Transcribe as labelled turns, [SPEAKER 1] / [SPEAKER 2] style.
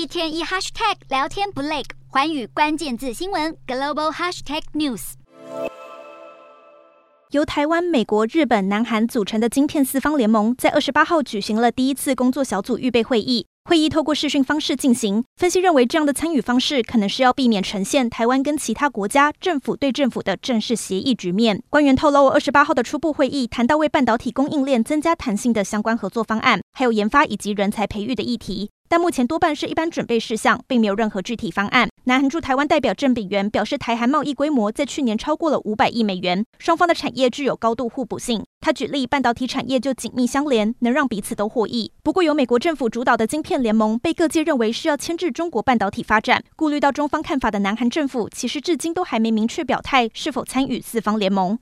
[SPEAKER 1] 一天一 hashtag 聊天不累，环宇关键字新闻 global hashtag news。
[SPEAKER 2] 由台湾、美国、日本、南韩组成的晶片四方联盟，在二十八号举行了第一次工作小组预备会议。会议透过视讯方式进行，分析认为这样的参与方式可能是要避免呈现台湾跟其他国家政府对政府的正式协议局面。官员透露，二十八号的初步会议谈到为半导体供应链增加弹性的相关合作方案，还有研发以及人才培育的议题。但目前多半是一般准备事项，并没有任何具体方案。南韩驻台湾代表郑炳元表示，台韩贸易规模在去年超过了五百亿美元，双方的产业具有高度互补性。他举例，半导体产业就紧密相连，能让彼此都获益。不过，由美国政府主导的晶片联盟被各界认为是要牵制中国半导体发展。顾虑到中方看法的南韩政府，其实至今都还没明确表态是否参与四方联盟。